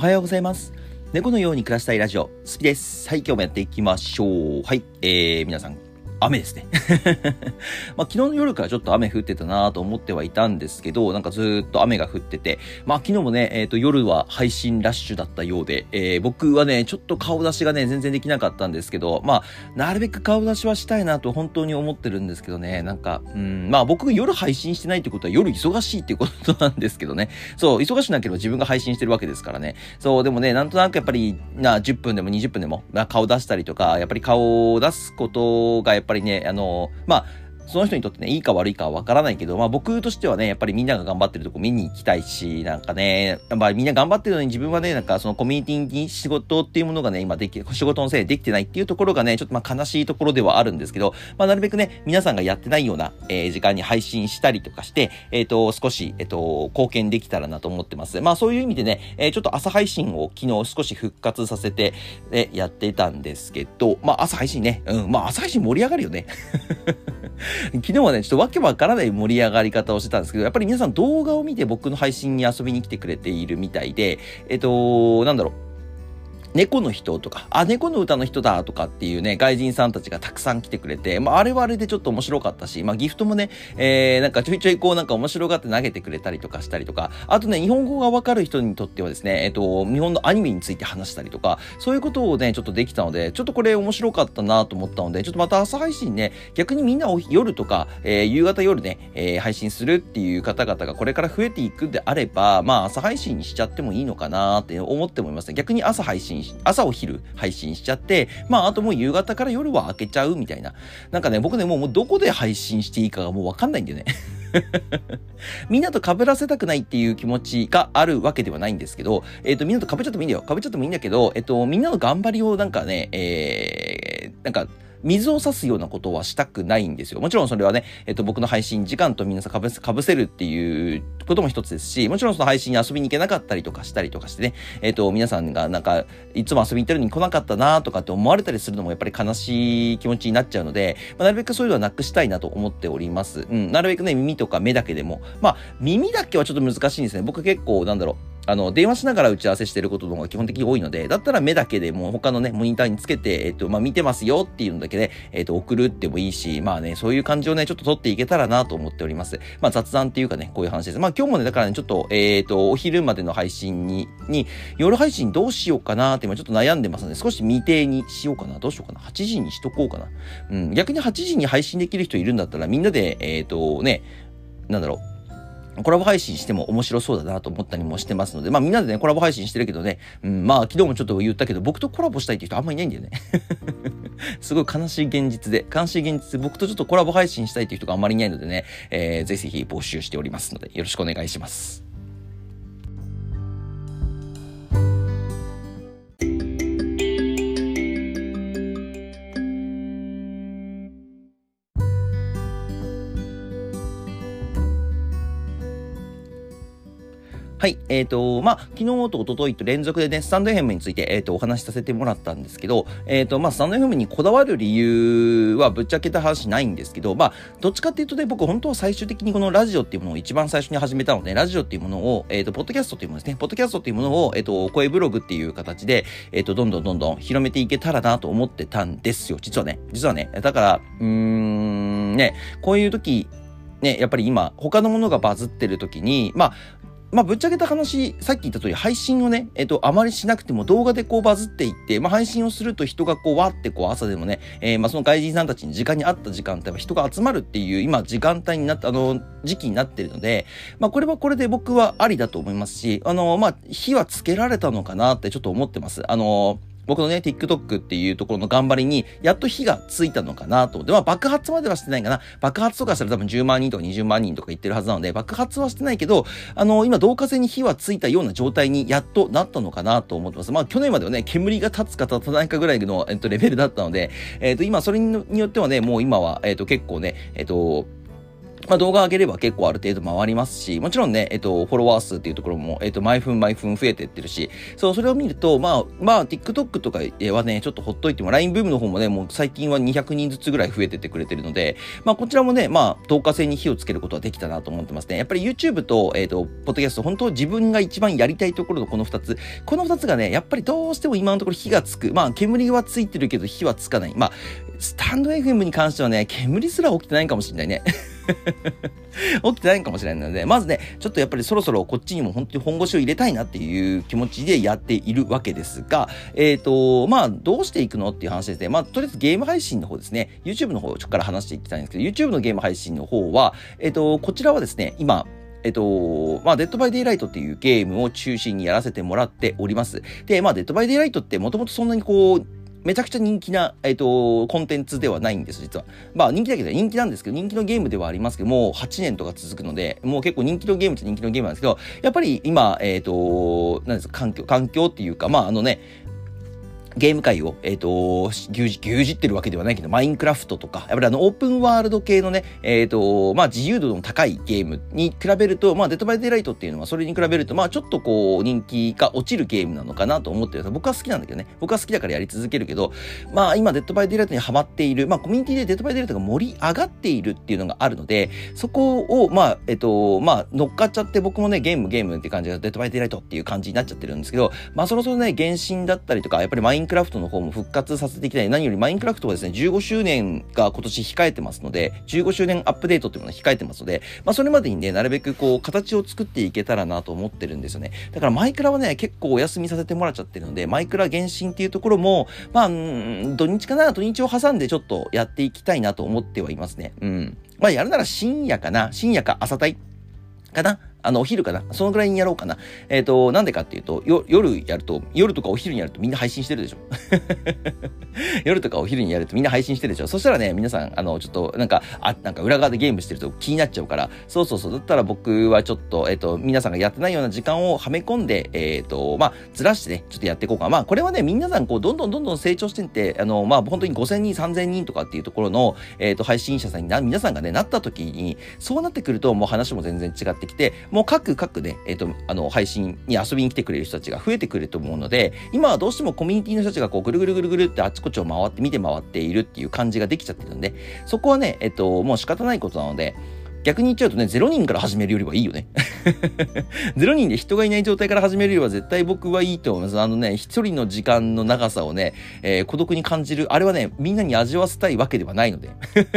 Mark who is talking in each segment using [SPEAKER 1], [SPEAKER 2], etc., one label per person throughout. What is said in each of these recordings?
[SPEAKER 1] おはようございます。猫のように暮らしたいラジオ、スピです。はい、今日もやっていきましょう。はい、えー、皆さん、雨ですね。まあ、昨日の夜からちょっと雨降ってたなと思ってはいたんですけど、なんかずっと雨が降ってて、まあ、昨日もね、えっ、と、夜は配信ラッシュだったようで、えー、僕はね、ちょっと顔出しがね、全然できなかったんですけど、まあ、なるべく顔出しはしたいなと本当に思ってるんですけどね、なんか、うん、まあ、僕夜配信してないってことは夜忙しいっていことなんですけどね、そう、忙しなければ自分が配信してるわけですからね。そう、でもね、なんとなくやっぱり、な、10分でも20分でも、まあ、顔出したりとか、やっぱり顔を出すことが、やっぱりぱりね、あの、まあ、その人にとってね、いいか悪いかはわからないけど、まあ僕としてはね、やっぱりみんなが頑張ってるとこ見に行きたいし、なんかね、やっぱみんな頑張ってるのに自分はね、なんかそのコミュニティに仕事っていうものがね、今でき、仕事のせいでできてないっていうところがね、ちょっとまあ悲しいところではあるんですけど、まあなるべくね、皆さんがやってないような、えー時間に配信したりとかして、えっ、と、少し、えっ、と、貢献できたらなと思ってます。まあそういう意味でね、えちょっと朝配信を昨日少し復活させて、えやってたんですけど、まあ朝配信ね、うん、まあ朝配信盛り上がるよね。昨日はね、ちょっとわけわからない盛り上がり方をしてたんですけど、やっぱり皆さん動画を見て僕の配信に遊びに来てくれているみたいで、えっと、なんだろう。猫の人とか、あ、猫の歌の人だとかっていうね、外人さんたちがたくさん来てくれて、まあ、あれはあれでちょっと面白かったし、まあ、ギフトもね、えー、なんかちょいちょいこうなんか面白がって投げてくれたりとかしたりとか、あとね、日本語がわかる人にとってはですね、えっと、日本のアニメについて話したりとか、そういうことをね、ちょっとできたので、ちょっとこれ面白かったなと思ったので、ちょっとまた朝配信ね、逆にみんなお夜とか、えー夕方夜ね、えー配信するっていう方々がこれから増えていくんであれば、まあ朝配信にしちゃってもいいのかなって思ってもいますね。逆に朝配信し、朝お昼配信しちゃって、まああともう夕方から夜は開けちゃうみたいな。なんかね、僕ね、もうどこで配信していいかがもうわかんないんだよね。みんなと被らせたくないっていう気持ちがあるわけではないんですけど、えっ、と、みんなと被っちゃってもいいんだよ。被っちゃってもいいんだけど、えっ、と、みんなの頑張りをなんかね、えー、なんか、水を差すようなことはしたくないんですよ。もちろんそれはね、えっと、僕の配信時間と皆さんかぶせ、かぶせるっていうことも一つですし、もちろんその配信に遊びに行けなかったりとかしたりとかしてね、えっと、皆さんがなんか、いつも遊びに行ってるのに来なかったなとかって思われたりするのもやっぱり悲しい気持ちになっちゃうので、まあ、なるべくそういうのはなくしたいなと思っております。うん、なるべくね、耳とか目だけでも、まあ、耳だけはちょっと難しいんですね。僕結構、なんだろう、あの、電話しながら打ち合わせしてることの方が基本的に多いので、だったら目だけでもう他のね、モニターにつけて、えっと、まあ、見てますよっていうのだけで、えっと、送るってもいいし、まあね、そういう感じをね、ちょっと取っていけたらなと思っております。まあ、雑談っていうかね、こういう話です。まあ、今日もね、だからね、ちょっと、えっと、お昼までの配信に、に、夜配信どうしようかなって今ちょっと悩んでますので、少し未定にしようかな。どうしようかな。8時にしとこうかな。うん、逆に8時に配信できる人いるんだったら、みんなで、えっと、ね、なんだろう、コラボ配信しても面白そうだなと思ったりもしてますので、まあみんなでね、コラボ配信してるけどね、うん、まあ昨日もちょっと言ったけど、僕とコラボしたいっていう人あんまいないんだよね。すごい悲しい現実で、悲しい現実で、僕とちょっとコラボ配信したいっていう人があんまりいないのでね、えー、ぜひぜひ募集しておりますので、よろしくお願いします。はい。えっ、と、まあ、昨日と一昨日と連続でね、スタンド FM について、えっ、と、お話しさせてもらったんですけど、えっ、と、まあ、スタンド FM にこだわる理由はぶっちゃけた話ないんですけど、まあ、どっちかっていうとね、僕本当は最終的にこのラジオっていうものを一番最初に始めたので、ラジオっていうものを、えっ、と、ポッドキャストっていうものですね、ポッドキャストっていうものを、えっ、と、声ブログっていう形で、えっ、と、どんどんどんどん広めていけたらなと思ってたんですよ。実はね。実はね。だから、うーん、ね、こういう時、ね、やっぱり今、他のものがバズってる時に、まあ、まあ、ぶっちゃけた話、さっき言った通り、配信をね、えっと、あまりしなくても動画でこうバズっていって、まあ、配信をすると人がこう、わってこう、朝でもね、えーまあ、その外人さんたちに時間に合った時間帯は人が集まるっていう、今、時間帯になった、あの、時期になってるので、まあ、これはこれで僕はありだと思いますし、あの、まあ、火はつけられたのかなってちょっと思ってます。あの、僕のね、TikTok っていうところの頑張りに、やっと火がついたのかなと思って、まあ爆発まではしてないかな。爆発とかしたら多分10万人とか20万人とか言ってるはずなので、爆発はしてないけど、あの、今、同化線に火はついたような状態にやっとなったのかなと思ってます。まあ去年まではね、煙が立つか立たないかぐらいの、えっと、レベルだったので、えっと、今、それによってはね、もう今は、えっと、結構ね、えっと、まあ、動画上げれば結構ある程度回りますし、もちろんね、えっと、フォロワー数っていうところも、えっと、毎分毎分増えてってるし、そう、それを見ると、まあ、まあ、TikTok とかはね、ちょっとほっといても、LINE ブームの方もね、もう最近は200人ずつぐらい増えてってくれてるので、まあ、こちらもね、まあ、透過性に火をつけることはできたなと思ってますね。やっぱり YouTube と、えっと、ポッドキャスト、本当自分が一番やりたいところのこの2つ、この2つがね、やっぱりどうしても今のところ火がつく。まあ、煙はついてるけど火はつかない。まあ、スタンド FM に関してはね、煙すら起きてないかもしれないね。起きてないかもしれないので、まずね、ちょっとやっぱりそろそろこっちにも本当に本腰を入れたいなっていう気持ちでやっているわけですが、えっ、ー、と、まあ、どうしていくのっていう話ですね。まあ、とりあえずゲーム配信の方ですね。YouTube の方をちょっから話していきたいんですけど、YouTube のゲーム配信の方は、えっ、ー、と、こちらはですね、今、えっと、まあ、デッドバイデイライトっていうゲームを中心にやらせてもらっております。で、まあ、デッドバイデイライトってもともとそんなにこう、めちゃくちゃ人気な、えっ、ー、と、コンテンツではないんです、実は。まあ人気だけど人気なんですけど、人気のゲームではありますけどもう、8年とか続くので、もう結構人気のゲームって人気のゲームなんですけど、やっぱり今、えっ、ー、と、なんですか、環境、環境っていうか、まああのね、ゲーム界を、えっ、ー、と、牛耳、牛耳ってるわけではないけど、マインクラフトとか、やっぱりあの、オープンワールド系のね、えっ、ー、と、まあ、自由度の高いゲームに比べると、まあ、デッドバイデイライトっていうのは、それに比べると、まあ、ちょっとこう、人気が落ちるゲームなのかなと思ってる僕は好きなんだけどね。僕は好きだからやり続けるけど、まあ、今、デッドバイデイライトにハマっている、まあ、コミュニティでデッドバイデイライトが盛り上がっているっていうのがあるので、そこを、まあ、えっ、ー、と、まあ、乗っかっちゃって、僕もね、ゲーム、ゲームって感じで、デッドバイデイライトっていう感じになっちゃってるんですけど、まあ、そろそろね、原神だったりとか、やっぱりマインインクラフトの方も復活させていきたい。何よりマインクラフトはですね、15周年が今年控えてますので、15周年アップデートっていうものが控えてますので、まあそれまでにね、なるべくこう、形を作っていけたらなと思ってるんですよね。だからマイクラはね、結構お休みさせてもらっちゃってるので、マイクラ原神っていうところも、まあ、土日かな、土日を挟んでちょっとやっていきたいなと思ってはいますね。うん。まあやるなら深夜かな、深夜か朝帯かなあの、お昼かな？そのぐらいにやろうかな。えっ、ー、と、なんでかっていうと、夜やると、夜とかお昼にやるとみんな配信してるでしょ 夜とかお昼にやるとみんな配信してるでしょそしたらね、皆さん、あの、ちょっと、なんか、あ、なんか裏側でゲームしてると気になっちゃうから、そうそうそう、だったら僕はちょっと、えっ、ー、と、皆さんがやってないような時間をはめ込んで、えっ、ー、と、まあ、ずらしてね、ちょっとやっていこうか。まあ、これはね、皆さん、こう、どんどんどんどん成長してって、あの、まあ、本当に5000人、3000人とかっていうところの、えっ、と、配信者さんにな、皆さんがね、なった時に、そうなってくると、もう話も全然違ってきて、もう各各ね、えっ、ー、と、あの、配信に遊びに来てくれる人たちが増えてくると思うので、今はどうしてもコミュニティの人たちがこう、ぐるぐるぐるぐるってあちこちを回って、見て回っているっていう感じができちゃってるんで、そこはね、えっ、ー、と、もう仕方ないことなので、逆に言っちゃうとね、0人から始めるよりはいいよね。0人で人がいない状態から始めるよりは絶対僕はいいと思います。あのね、一人の時間の長さをね、えー、孤独に感じる。あれはね、みんなに味わわせたいわけではないので。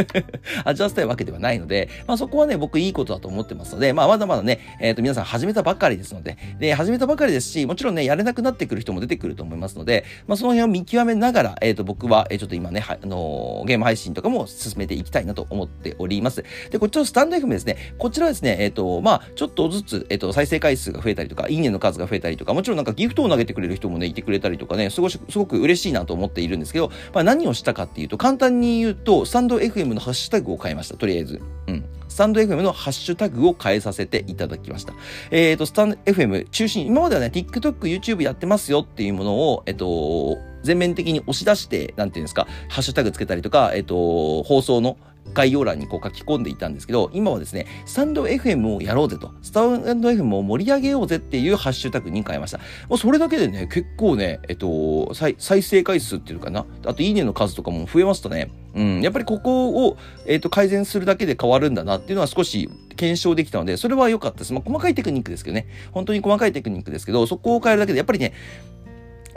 [SPEAKER 1] 味わせたいわけではないので、まあそこはね、僕いいことだと思ってますので、まあまだまだね、えっ、ー、と皆さん始めたばかりですので、で、始めたばかりですし、もちろんね、やれなくなってくる人も出てくると思いますので、まあその辺を見極めながら、えっ、ー、と僕は、え、ちょっと今ね、あの、ゲーム配信とかも進めていきたいなと思っております。で、こっちのスタンド FM ですね、こちらですね、えっ、ー、と、まあ、ちょっとずつ、えっ、ー、と、再生回数が増えたりとか、いいねの数が増えたりとか、もちろんなんかギフトを投げてくれる人もね、いてくれたりとかね、すごすごく嬉しいなと思っているんですけど、まあ、何をしたかっていうと、簡単に言うと、スタンド FM のハッシュタグを変えました、とりあえず。うん。スタンド FM のハッシュタグを変えさせていただきました。えっ、ー、と、スタンド FM 中心、今まではね、TikTok、YouTube やってますよっていうものを、えっ、と、全面的に押し出して、なんていうんですか、ハッシュタグつけたりとか、えっ、と、放送の概要欄にこう書き込んでいたんですけど、今はですね、スタンド FM をやろうぜと、スタンド FM を盛り上げようぜっていうハッシュタグに変えました。もうそれだけでね、結構ね、えっと、再生回数っていうかな、あといいねの数とかも増えましたね。うん、やっぱりここを、えっと、改善するだけで変わるんだなっていうのは少し検証できたので、それは良かったです。まあ、細かいテクニックですけどね。本当に細かいテクニックですけど、そこを変えるだけで、やっぱりね、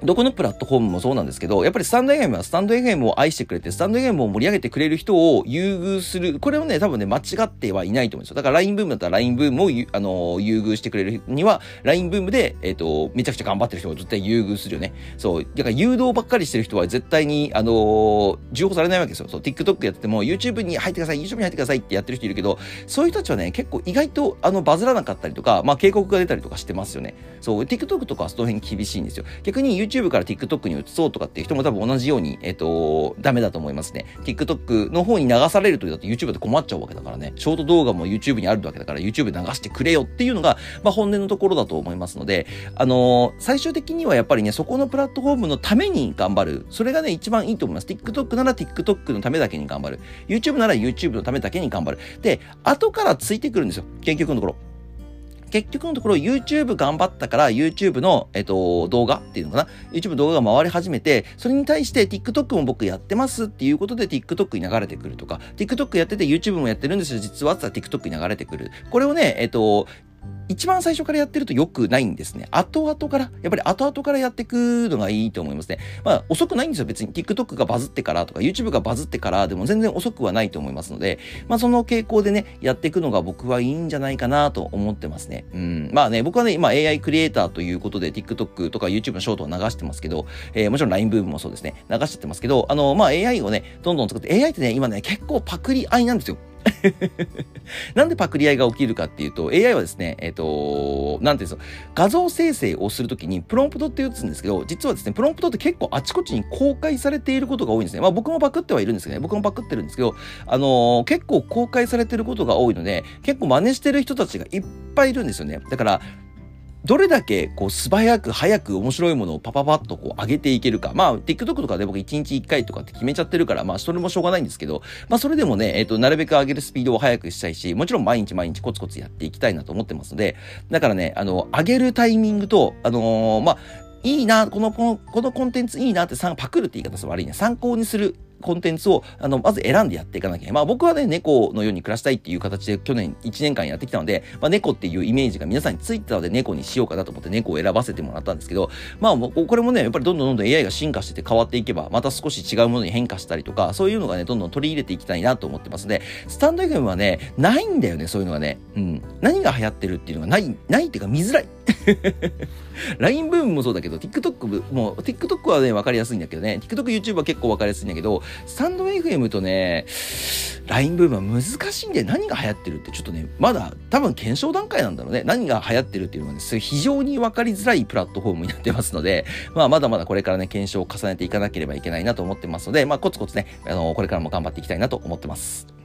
[SPEAKER 1] どこのプラットフォームもそうなんですけど、やっぱりスタンド FM はスタンド FM を愛してくれて、スタンド FM を盛り上げてくれる人を優遇する。これをね、多分ね、間違ってはいないと思うんですよ。だから LINE ブームだったら LINE ブームをあの優遇してくれるには、LINE ブームで、えっ、ー、と、めちゃくちゃ頑張ってる人を絶対優遇するよね。そう。だから誘導ばっかりしてる人は絶対に、あのー、重宝されないわけですよ。そう、TikTok やっても、YouTube に入ってください、YouTube に入ってくださいってやってる人いるけど、そういう人たちはね、結構意外と、あの、バズらなかったりとか、まあ、警告が出たりとかしてますよね。そう、TikTok とかはその辺厳しいんですよ。逆に YouTube から TikTok に移そうとかっていう人も多分同じように、えっ、と、ダメだと思いますね。TikTok の方に流されると、だって YouTube で困っちゃうわけだからね。ショート動画も YouTube にあるわけだから YouTube 流してくれよっていうのが、まあ本音のところだと思いますので、あのー、最終的にはやっぱりね、そこのプラットフォームのために頑張る。それがね、一番いいと思います。TikTok なら TikTok のためだけに頑張る。YouTube なら YouTube のためだけに頑張る。で、後からついてくるんですよ。結局のところ。結局のところ YouTube 頑張ったから YouTube の、えっと、動画っていうのかな ?YouTube 動画が回り始めて、それに対して TikTok も僕やってますっていうことで TikTok に流れてくるとか、TikTok やってて YouTube もやってるんですよ、実はって TikTok に流れてくる。これをね、えっと、一番最初からやってると良くないんですね。後々から、やっぱり後々からやっていくのがいいと思いますね。まあ、遅くないんですよ。別に TikTok がバズってからとか YouTube がバズってからでも全然遅くはないと思いますので、まあ、その傾向でね、やっていくのが僕はいいんじゃないかなと思ってますね。うん。まあね、僕はね、今 AI クリエイターということで TikTok とか YouTube のショートを流してますけど、えー、もちろん LINE ブームもそうですね、流しちゃってますけど、あの、まあ AI をね、どんどん作って、AI ってね、今ね、結構パクリ合いなんですよ。なんでパクリ合いが起きるかっていうと、AI はですね、えっ、ー、と、なんていうんですか、画像生成をするときにプロンプトって打つんですけど、実はですね、プロンプトって結構あちこちに公開されていることが多いんですね。まあ僕もパクってはいるんですけどね、僕もパクってるんですけど、あのー、結構公開されてることが多いので、結構真似してる人たちがいっぱいいるんですよね。だから、どれだけこう素早く早く面白いものをパパパッとこう上げていけるか。まあ、TikTok とかで僕1日1回とかって決めちゃってるから、まあ、それもしょうがないんですけど、まあ、それでもね、えっ、ー、と、なるべく上げるスピードを速くしたいし、もちろん毎日毎日コツコツやっていきたいなと思ってますので、だからね、あの、上げるタイミングと、あのー、まあ、いいな、この、この、このコンテンツいいなってパクるって言い方す悪いね。参考にするコンテンツを、あの、まず選んでやっていかなきゃいけない。まあ僕はね、猫のように暮らしたいっていう形で去年1年間やってきたので、まあ猫っていうイメージが皆さんについてたので猫にしようかなと思って猫を選ばせてもらったんですけど、まあこれもね、やっぱりどんどんどんどん AI が進化してて変わっていけば、また少し違うものに変化したりとか、そういうのがね、どんどん取り入れていきたいなと思ってますので、スタンド FM はね、ないんだよね、そういうのがね。うん。何が流行ってるっていうのがない、ないっていうか見づらい。LINE ブームもそうだけど、TikTok も、TikTok はね、わかりやすいんだけどね、TikTok、YouTube は結構わかりやすいんだけど、スタンド FM とね、LINE ブームは難しいんで何が流行ってるってちょっとね、まだ多分検証段階なんだろうね。何が流行ってるっていうのはね、非常にわかりづらいプラットフォームになってますので、まあまだまだこれからね、検証を重ねていかなければいけないなと思ってますので、まあコツコツね、あの、これからも頑張っていきたいなと思ってます。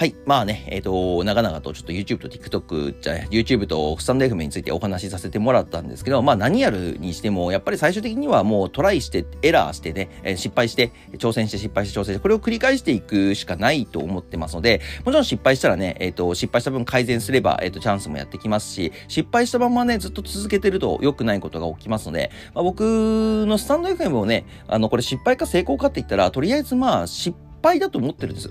[SPEAKER 1] はい。まあね、えっ、ー、と、長々とちょっと YouTube と TikTok じゃ、YouTube とスタンド FM についてお話しさせてもらったんですけど、まあ何やるにしても、やっぱり最終的にはもうトライして、エラーしてね、えー、失敗して、挑戦して失敗して挑戦して、これを繰り返していくしかないと思ってますので、もちろん失敗したらね、えっ、ー、と、失敗した分改善すれば、えっ、と、チャンスもやってきますし、失敗したままね、ずっと続けてると良くないことが起きますので、まあ、僕のスタンド FM をね、あの、これ失敗か成功かって言ったら、とりあえずまあ、失敗だと思ってるんです。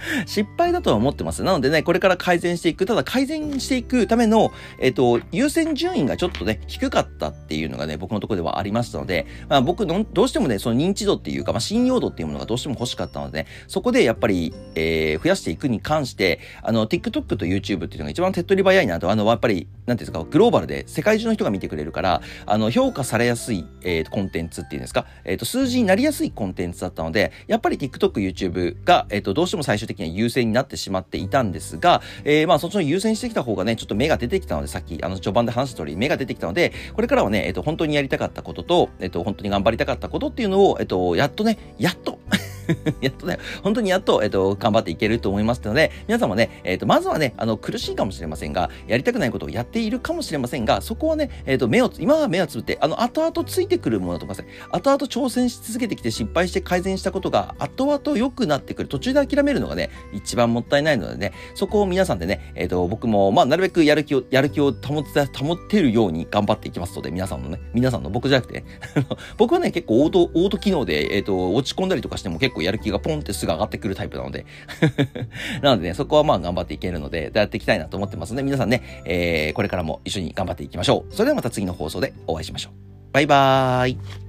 [SPEAKER 1] 失敗だとは思ってます。なのでね、これから改善していく。ただ改善していくための、えっ、と、優先順位がちょっとね、低かったっていうのがね、僕のところではありましたので、まあ僕の、どうしてもね、その認知度っていうか、まあ信用度っていうものがどうしても欲しかったので、ね、そこでやっぱり、えー、増やしていくに関して、あの、TikTok と YouTube っていうのが一番手っ取り早いなと、あの、やっぱり、なんていうんですか、グローバルで世界中の人が見てくれるから、あの、評価されやすい、えー、コンテンツっていうんですか、えっ、ー、と、数字になりやすいコンテンツだったので、やっぱり TikTok、YouTube が、えっ、ー、と、どうしても最終的には優先になってしまっていたんですが、えー、まあ、そっちの優先してきた方がね、ちょっと目が出てきたので、さっき、あの、序盤で話した通り、目が出てきたので、これからはね、えっ、と、本当にやりたかったことと、えっ、と、本当に頑張りたかったことっていうのを、えっ、と、やっとね、やっと やっとね、本当にやっと、えっ、と、頑張っていけると思いますので、皆さんもね、えっ、と、まずはね、あの、苦しいかもしれませんが、やりたくないことをやっているかもしれませんが、そこはね、えっ、と、目を、今は目をつぶって、あの、後々ついてくるものとかさ、後々挑戦し続けてきて失敗して改善したことが、後々良くなってくる。途中で諦めるのがね、一番もったいないのでね、そこを皆さんでね、えっ、と、僕も、まあ、なるべくやる気を、やる気を保って、保ってるように頑張っていきますので、皆さんのね、皆さんの僕じゃなくて、ね、僕はね、結構オート、オート機能で、えっ、と、落ち込んだりとかしても結構構やる気がポンってすぐ上がってくるタイプなので なのでね、そこはまあ頑張っていけるので、やっていきたいなと思ってますので、皆さんね、えー、これからも一緒に頑張っていきましょう。それではまた次の放送でお会いしましょう。バイバーイ。